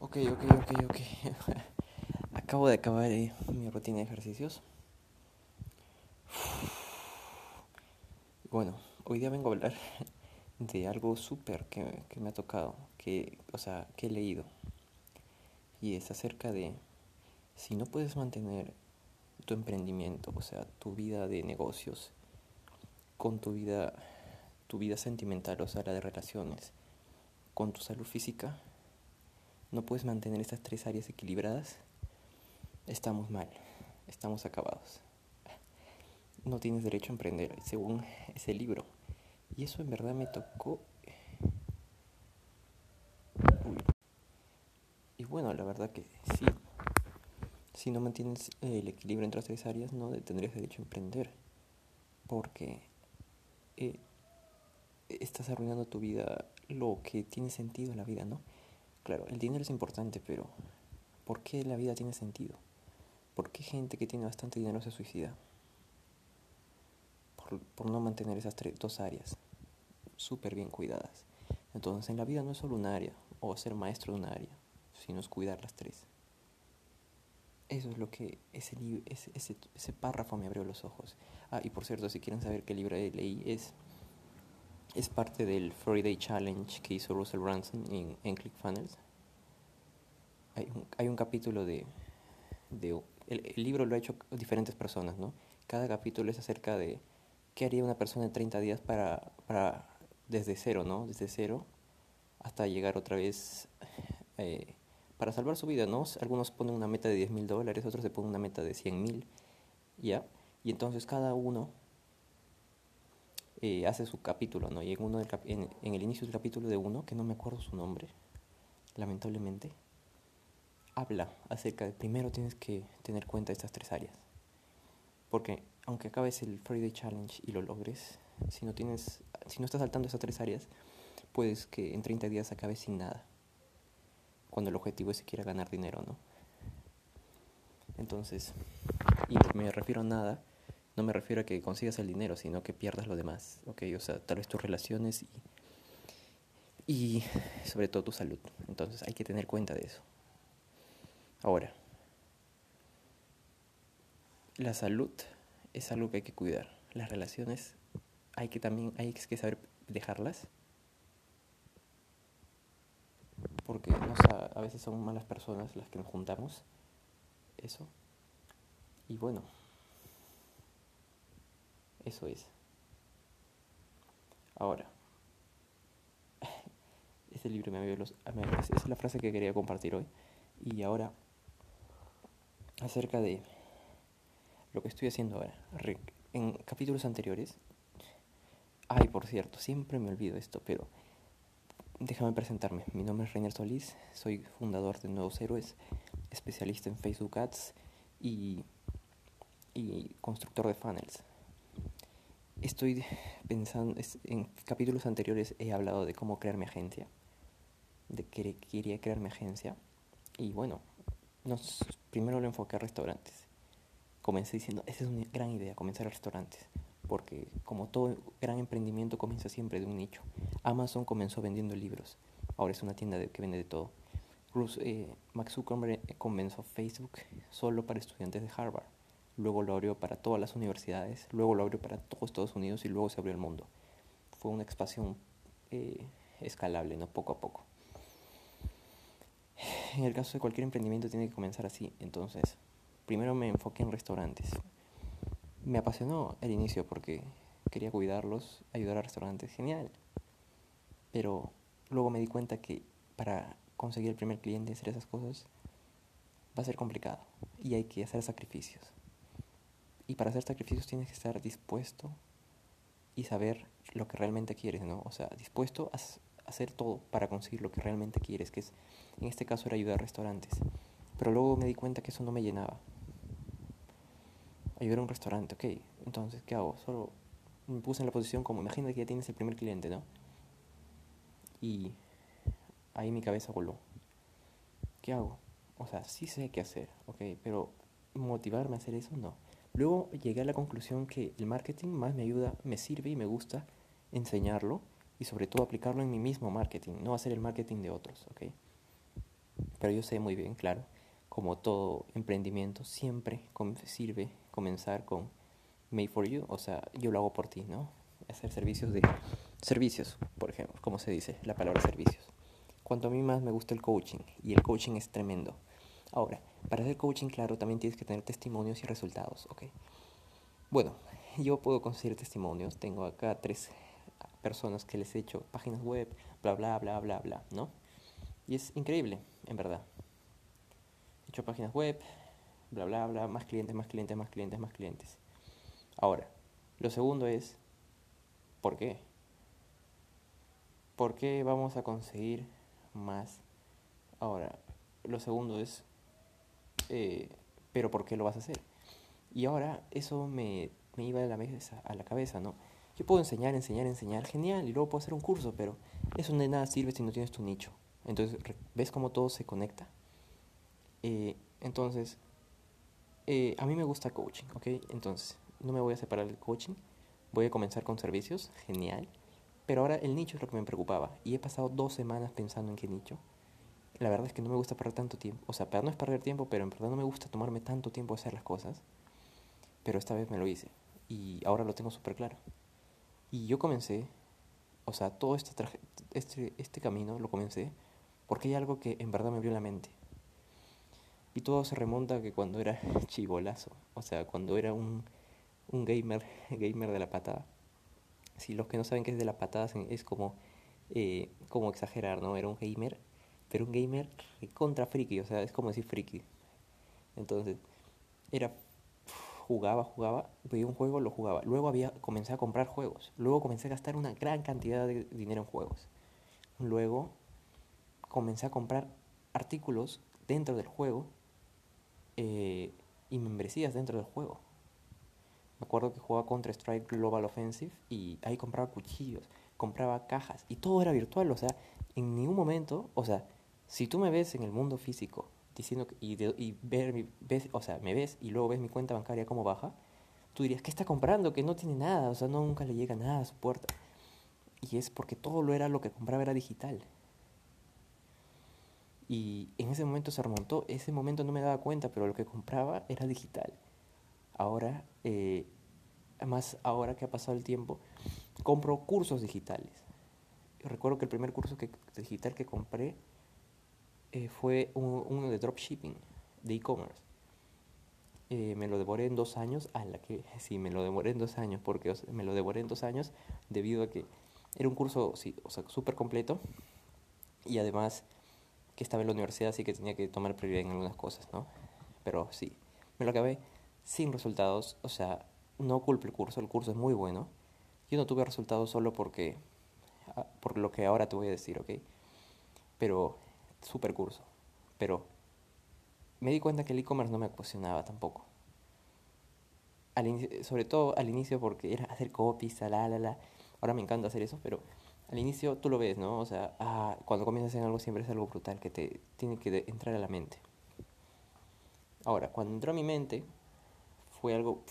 Ok, ok, ok, ok. Acabo de acabar eh, mi rutina de ejercicios. Bueno, hoy día vengo a hablar de algo súper que, que me ha tocado, que, o sea, que he leído. Y es acerca de si no puedes mantener tu emprendimiento, o sea, tu vida de negocios, con tu vida, tu vida sentimental, o sea, la de relaciones, con tu salud física, no puedes mantener estas tres áreas equilibradas, estamos mal, estamos acabados. No tienes derecho a emprender, según ese libro. Y eso en verdad me tocó. Y bueno, la verdad que sí. Si no mantienes el equilibrio entre las tres áreas, no tendrías derecho a emprender. Porque eh, estás arruinando tu vida, lo que tiene sentido en la vida, ¿no? Claro, el dinero es importante, pero ¿por qué la vida tiene sentido? ¿Por qué gente que tiene bastante dinero se suicida? Por, no mantener esas tres, dos áreas súper bien cuidadas. Entonces, en la vida no es solo un área o ser maestro de un área, sino es cuidar las tres. Eso es lo que ese, ese, ese, ese párrafo me abrió los ojos. Ah, y por cierto, si quieren saber qué libro leí, es es parte del Friday Challenge que hizo Russell Brunson en, en ClickFunnels. Hay un, hay un capítulo de... de el, el, libro lo ha hecho diferentes personas, ¿no? Cada capítulo es acerca de qué haría una persona en 30 días para, para desde cero, ¿no? Desde cero hasta llegar otra vez eh, para salvar su vida, ¿no? Algunos ponen una meta de 10 mil dólares, otros se ponen una meta de 100 mil, ¿ya? Y entonces cada uno eh, hace su capítulo, ¿no? Y en, uno del cap en, en, el inicio del capítulo de uno, que no me acuerdo su nombre, lamentablemente, habla acerca de primero tienes que tener cuenta de estas tres áreas. Porque aunque acabes el Friday Challenge y lo logres, si no tienes, si no estás saltando esas tres áreas, puedes que en 30 días acabes sin nada. Cuando el objetivo es siquiera ganar dinero, ¿no? Entonces, y me refiero a nada, no me refiero a que consigas el dinero, sino que pierdas lo demás, ¿ok? O sea, tal vez tus relaciones y, sobre todo tu salud. Entonces hay que tener cuenta de eso. Ahora, la salud es algo que hay que cuidar. Las relaciones hay que también hay que saber dejarlas. Porque no, a veces son malas personas las que nos juntamos. Eso. Y bueno. Eso es. Ahora, este libro me los... Esa es la frase que quería compartir hoy. Y ahora, acerca de lo que estoy haciendo ahora. En capítulos anteriores... Ay, por cierto, siempre me olvido esto, pero déjame presentarme. Mi nombre es Reiner Solís, soy fundador de Nuevos Héroes, especialista en Facebook Ads y, y constructor de funnels. Estoy pensando, en capítulos anteriores he hablado de cómo crear mi agencia, de que quería crear mi agencia. Y bueno, nos, primero lo enfoqué a restaurantes. Comencé diciendo, esa es una gran idea, comenzar a restaurantes. Porque como todo gran emprendimiento comienza siempre de un nicho. Amazon comenzó vendiendo libros, ahora es una tienda de, que vende de todo. Bruce, eh, Max Zuckerberg comenzó Facebook solo para estudiantes de Harvard luego lo abrió para todas las universidades, luego lo abrió para todos Estados Unidos y luego se abrió el mundo. Fue una expansión eh, escalable, ¿no? Poco a poco. En el caso de cualquier emprendimiento tiene que comenzar así. Entonces, primero me enfoqué en restaurantes. Me apasionó el inicio porque quería cuidarlos, ayudar a restaurantes, genial. Pero luego me di cuenta que para conseguir el primer cliente y hacer esas cosas va a ser complicado y hay que hacer sacrificios. Y para hacer sacrificios tienes que estar dispuesto y saber lo que realmente quieres, ¿no? O sea, dispuesto a hacer todo para conseguir lo que realmente quieres, que es, en este caso era ayudar a restaurantes. Pero luego me di cuenta que eso no me llenaba. Ayudar a un restaurante, ok, entonces, ¿qué hago? Solo me puse en la posición como, imagina que ya tienes el primer cliente, ¿no? Y ahí mi cabeza voló. ¿Qué hago? O sea, sí sé qué hacer, ok, pero motivarme a hacer eso, no. Luego llegué a la conclusión que el marketing más me ayuda, me sirve y me gusta enseñarlo y sobre todo aplicarlo en mi mismo marketing, no hacer el marketing de otros, ¿ok? Pero yo sé muy bien, claro, como todo emprendimiento, siempre sirve comenzar con Made for You, o sea, yo lo hago por ti, ¿no? Hacer servicios de servicios, por ejemplo, como se dice la palabra servicios. Cuanto a mí más me gusta el coaching, y el coaching es tremendo. Ahora, para hacer coaching, claro, también tienes que tener testimonios y resultados, ¿ok? Bueno, yo puedo conseguir testimonios, tengo acá tres personas que les he hecho páginas web, bla, bla, bla, bla, bla, ¿no? Y es increíble, en verdad. He hecho páginas web, bla, bla, bla, más clientes, más clientes, más clientes, más clientes. Ahora, lo segundo es, ¿por qué? ¿Por qué vamos a conseguir más? Ahora, lo segundo es, eh, ¿pero por qué lo vas a hacer? Y ahora eso me, me iba a la, mesa, a la cabeza, ¿no? Yo puedo enseñar, enseñar, enseñar, genial, y luego puedo hacer un curso, pero eso de nada sirve si no tienes tu nicho. Entonces, ¿ves cómo todo se conecta? Eh, entonces, eh, a mí me gusta coaching, ¿ok? Entonces, no me voy a separar del coaching, voy a comenzar con servicios, genial. Pero ahora el nicho es lo que me preocupaba y he pasado dos semanas pensando en qué nicho. La verdad es que no me gusta perder tanto tiempo, o sea, no es perder tiempo, pero en verdad no me gusta tomarme tanto tiempo hacer las cosas. Pero esta vez me lo hice y ahora lo tengo súper claro. Y yo comencé, o sea, todo este, este, este camino lo comencé porque hay algo que en verdad me abrió la mente. Y todo se remonta a que cuando era chivolazo, o sea, cuando era un un gamer, gamer de la patada. Si los que no saben qué es de la patada es como, eh, como exagerar, ¿no? Era un gamer, pero un gamer contra friki, o sea, es como decir friki. Entonces, era jugaba, jugaba, veía un juego, lo jugaba. Luego había comencé a comprar juegos. Luego comencé a gastar una gran cantidad de dinero en juegos. Luego comencé a comprar artículos dentro del juego eh, y membresías dentro del juego. Me acuerdo que jugaba Counter Strike Global Offensive y ahí compraba cuchillos, compraba cajas y todo era virtual. O sea, en ningún momento, o sea, si tú me ves en el mundo físico diciendo y, y ver mi, ves, o sea, me ves y luego ves mi cuenta bancaria cómo baja, tú dirías, ¿qué está comprando? Que no tiene nada, o sea, no, nunca le llega nada a su puerta. Y es porque todo lo era lo que compraba era digital. Y en ese momento se remontó, ese momento no me daba cuenta, pero lo que compraba era digital. Ahora, eh, además, ahora que ha pasado el tiempo, compro cursos digitales. recuerdo que el primer curso que, digital que compré eh, fue uno de dropshipping, de e-commerce. Eh, me lo devoré en dos años, a la que sí, me lo devoré en dos años, porque me lo devoré en dos años debido a que era un curso, sí, o sea, súper completo y además que estaba en la universidad, así que tenía que tomar prioridad en algunas cosas, ¿no? Pero sí, me lo acabé sin resultados, o sea, no culpo el curso, el curso es muy bueno. Yo no tuve resultados solo porque, ah, por lo que ahora te voy a decir, ¿ok? Pero, super curso. Pero, me di cuenta que el e-commerce no me apasionaba tampoco. Al sobre todo al inicio porque era hacer copies, la, la, la. Ahora me encanta hacer eso, pero al inicio tú lo ves, ¿no? O sea, ah, cuando comienzas en algo siempre es algo brutal que te tiene que entrar a la mente. Ahora, cuando entró a mi mente, fue algo,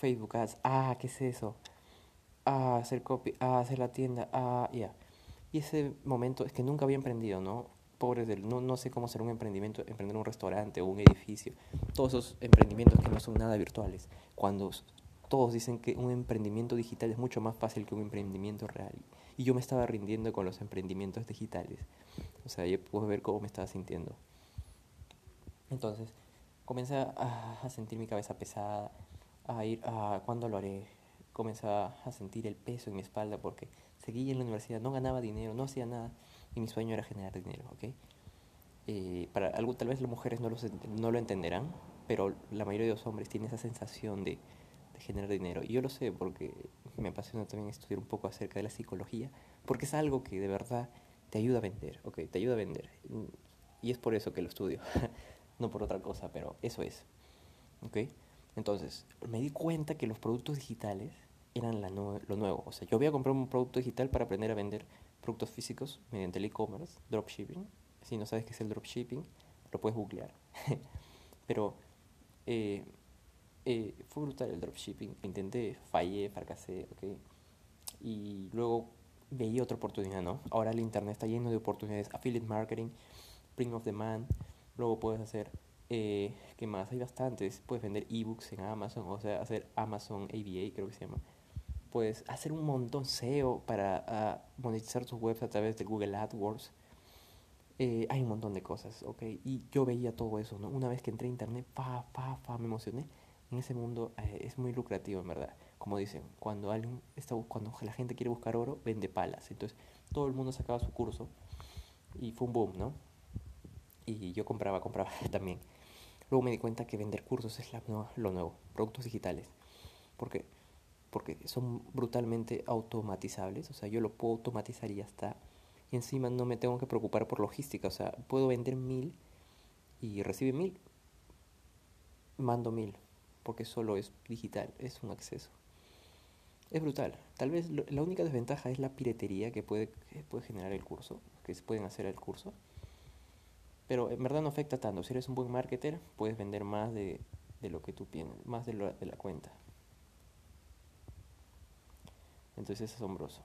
Facebook Ads, ah, ¿qué es eso? Ah, hacer copy, ah, hacer la tienda, ah, ya. Y ese momento es que nunca había emprendido, ¿no? Pobres del, no, no sé cómo hacer un emprendimiento, emprender un restaurante o un edificio. Todos esos emprendimientos que no son nada virtuales. Cuando todos dicen que un emprendimiento digital es mucho más fácil que un emprendimiento real. Y yo me estaba rindiendo con los emprendimientos digitales. O sea, yo puedo ver cómo me estaba sintiendo. Entonces, comencé a, sentir mi cabeza pesada, a ir a cuándo lo haré. Comencé a, sentir el peso en mi espalda porque seguía en la universidad, no ganaba dinero, no hacía nada y mi sueño era generar dinero, ¿ok? Eh, para algo, tal vez las mujeres no lo, no lo entenderán, pero la mayoría de los hombres tienen esa sensación de, de generar dinero. Y yo lo sé porque me apasiona también estudiar un poco acerca de la psicología, porque es algo que de verdad te ayuda a vender, ¿ok? Te ayuda a vender. Y es por eso que lo estudio. no por otra cosa, pero eso es. ¿Ok? Entonces, me di cuenta que los productos digitales eran la lo nuevo. O sea, yo voy a comprar un producto digital para aprender a vender productos físicos mediante el e-commerce, dropshipping. Si no sabes qué es el dropshipping, lo puedes googlear. pero eh, eh, fue brutal el dropshipping. Intenté, fallé, fracasé, ¿ok? Y luego veía otra oportunidad, ¿no? Ahora el internet está lleno de oportunidades, affiliate marketing, print of demand, luego puedes hacer, eh, ¿qué más? Hay bastantes, puedes vender ebooks en Amazon, o sea, hacer Amazon ABA, creo que se llama. Puedes hacer un montón SEO para ah, monetizar tus webs a través de Google AdWords. Eh, hay un montón de cosas, ¿ok? Y yo veía todo eso, ¿no? Una vez que entré a internet, pa, pa, pa, me emocioné. En ese mundo eh, es muy lucrativo, en verdad. Como dicen, cuando alguien está, cuando la gente quiere buscar oro, vende palas. Entonces, todo el mundo sacaba su curso y fue un boom, ¿no? Y yo compraba, compraba también. Luego me di cuenta que vender cursos es la lo nuevo, productos digitales. ¿Por qué? Porque son brutalmente automatizables, o sea, yo lo puedo automatizar y ya está. Y encima no me tengo que preocupar por logística, o sea, puedo vender mil y recibe mil, mando mil, porque solo es digital, es un acceso. Es brutal. Tal vez la única desventaja es la piratería que puede, que puede generar el curso, que se pueden hacer el curso. Pero en verdad no afecta tanto. Si eres un buen marketer, puedes vender más de, de lo que tú piensas, más de, de la cuenta. Entonces es asombroso.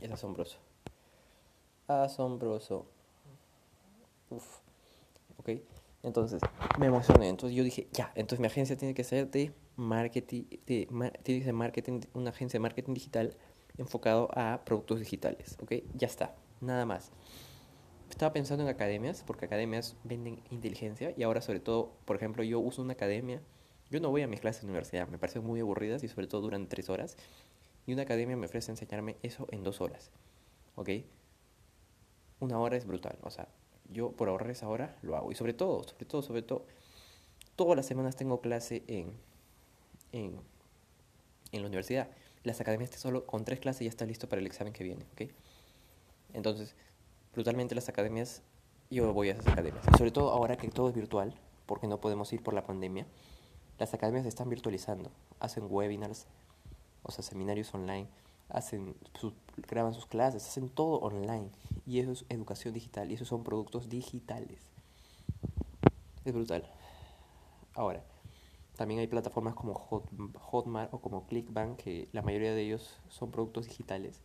Es asombroso. Asombroso. Uf. Ok. Entonces, me emocioné. Entonces yo dije, ya, entonces mi agencia tiene que ser de marketing, de, tiene que ser marketing, una agencia de marketing digital enfocado a productos digitales. Ok, ya está. Nada más estaba pensando en academias, porque academias venden inteligencia y ahora sobre todo, por ejemplo, yo uso una academia, yo no voy a mis clases de universidad, me parecen muy aburridas y sobre todo duran tres horas, y una academia me ofrece enseñarme eso en dos horas, ¿ok? Una hora es brutal, o sea, yo por ahorrar esa hora lo hago, y sobre todo, sobre todo, sobre todo, todas las semanas tengo clase en, en, en la universidad. Las academias solo con tres clases ya está listo para el examen que viene, ¿ok? Entonces, brutalmente las academias, yo voy a esas academias. sobre todo ahora que todo es virtual, porque no podemos ir por la pandemia, las academias se están virtualizando. Hacen webinars, o sea, seminarios online, hacen graban sus clases, hacen todo online. Y eso es educación digital, y esos son productos digitales. Es brutal. Ahora, también hay plataformas como Hotmart o como Clickbank, que la mayoría de ellos son productos digitales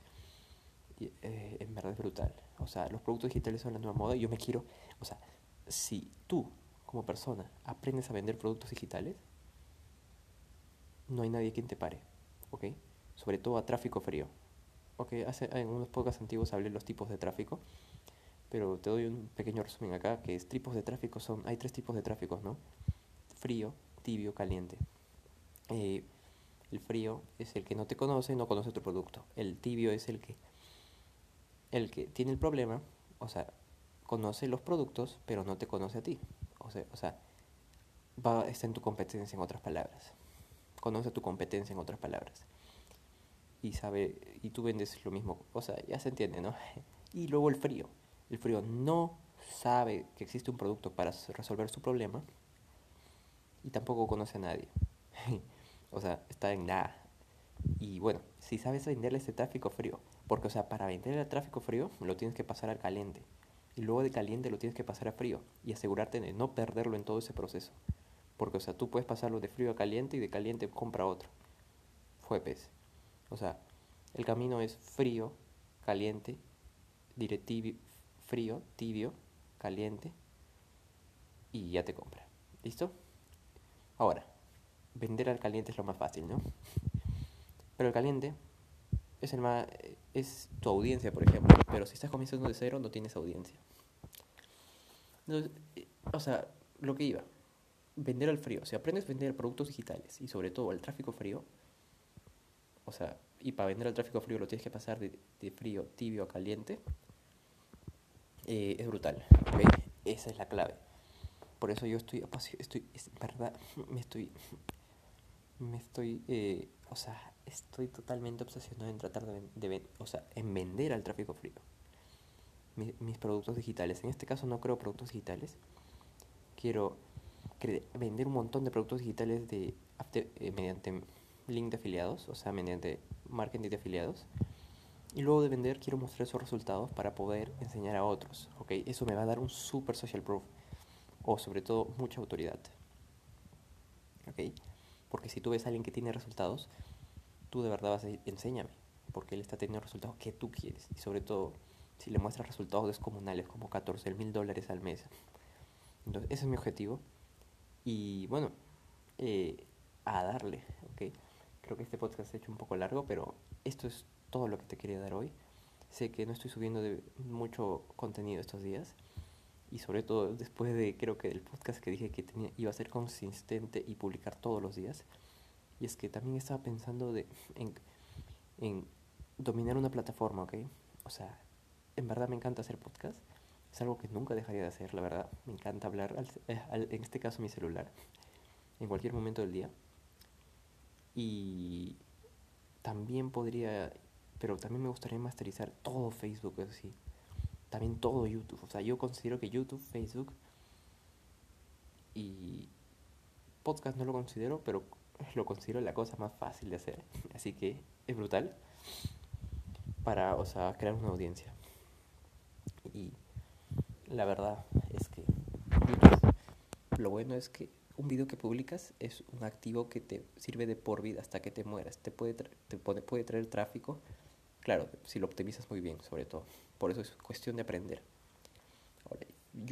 eh, en verdad es brutal. O sea, los productos digitales son la nueva moda y yo me quiero, o sea, si tú como persona aprendes a vender productos digitales, no hay nadie quien te pare, ¿ok? Sobre todo a tráfico frío. Ok, hace, en unos pocos antiguos hablé de los tipos de tráfico, pero te doy un pequeño resumen acá, que es tipos de tráfico son, hay tres tipos de tráficos, ¿no? Frío, tibio, caliente. Eh, el frío es el que no te conoce, no conoce tu producto. El tibio es el que el que tiene el problema, o sea, conoce los productos, pero no te conoce a ti. O sea, o sea va, está en tu competencia, en otras palabras. Conoce tu competencia, en otras palabras. Y sabe, y tú vendes lo mismo. O sea, ya se entiende, ¿no? Y luego el frío. El frío no sabe que existe un producto para resolver su problema y tampoco conoce a nadie. o sea, está en nada. Y bueno, si sabes venderle ese tráfico frío, porque, o sea, para vender el tráfico frío lo tienes que pasar al caliente. Y luego de caliente lo tienes que pasar a frío. Y asegurarte de no perderlo en todo ese proceso. Porque, o sea, tú puedes pasarlo de frío a caliente y de caliente compra otro. Fue pez. O sea, el camino es frío, caliente, directivo, frío, tibio, caliente y ya te compra. ¿Listo? Ahora, vender al caliente es lo más fácil, ¿no? Pero el caliente es el más es tu audiencia, por ejemplo. Pero si estás comenzando de cero, no tienes audiencia. Eh, o sea, lo que iba, vender al frío. Si aprendes a vender productos digitales y sobre todo al tráfico frío, o sea, y para vender al tráfico frío lo tienes que pasar de, frío tibio a caliente, eh, es brutal. Esa es la clave. Por eso yo estoy, estoy, es verdad, me estoy, me estoy, eh, o sea, estoy totalmente obsesionado en tratar de, o sea, en vender al tráfico frío mis, productos digitales. En este caso no creo productos digitales. Quiero vender un montón de productos digitales de, eh, mediante link de afiliados, o sea, mediante marketing de afiliados. Y luego de vender quiero mostrar esos resultados para poder enseñar a otros. ¿ok? Eso me va a dar un super social proof. O sobre todo mucha autoridad. ¿ok? Porque si tú ves a alguien que tiene resultados, tú de verdad vas a decir, enséñame. porque él está teniendo resultados que tú quieres. Y sobre todo, si le muestras resultados descomunales como 14 mil dólares al mes. Entonces, ese es mi objetivo. Y bueno, eh, a darle, ¿ok? Creo que este podcast se ha hecho un poco largo, pero esto es todo lo que te quería dar hoy. Sé que no estoy subiendo de mucho contenido estos días. Y sobre todo después de, creo que del podcast que dije que tenía, iba a ser consistente y publicar todos los días. Y es que también estaba pensando de, en, en dominar una plataforma, ¿ok? O sea, en verdad me encanta hacer podcast. Es algo que nunca dejaría de hacer, la verdad. Me encanta hablar, eh, en este caso mi celular, en cualquier momento del día. Y también podría, pero también me gustaría masterizar todo Facebook, así. También todo YouTube. O sea, yo considero que YouTube, Facebook y podcast no lo considero, pero lo considero la cosa más fácil de hacer. Así que es brutal para, o sea, crear una audiencia. Y la verdad es que lo bueno es que un video que publicas es un activo que te sirve de por vida hasta que te mueras. Te puede, te puede, puede traer tráfico, claro, si lo optimizas muy bien, sobre todo. Por eso es cuestión de aprender.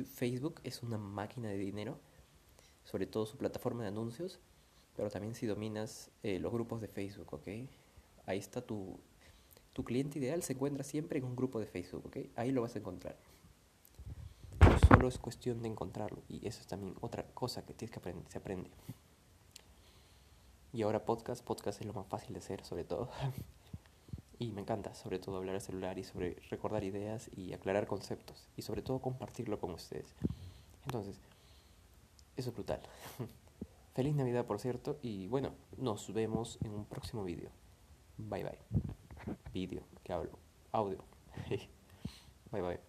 Facebook es una máquina de dinero, sobre todo su plataforma de anuncios, pero también si dominas eh, los grupos de Facebook, ¿ok? Ahí está tu, tu cliente ideal, se encuentra siempre en un grupo de Facebook, ¿ok? Ahí lo vas a encontrar. solo es cuestión de encontrarlo y eso es también otra cosa que tienes que aprender, se aprende. Y ahora podcast, podcast es lo más fácil de hacer, sobre todo. y me encanta, sobre todo, hablar al celular y sobre recordar ideas y aclarar conceptos y sobre todo compartirlo con ustedes. Entonces, eso es brutal. Feliz Navidad, por cierto, y bueno, nos vemos en un próximo vídeo. Bye bye. Vídeo, que hablo. Audio. bye bye.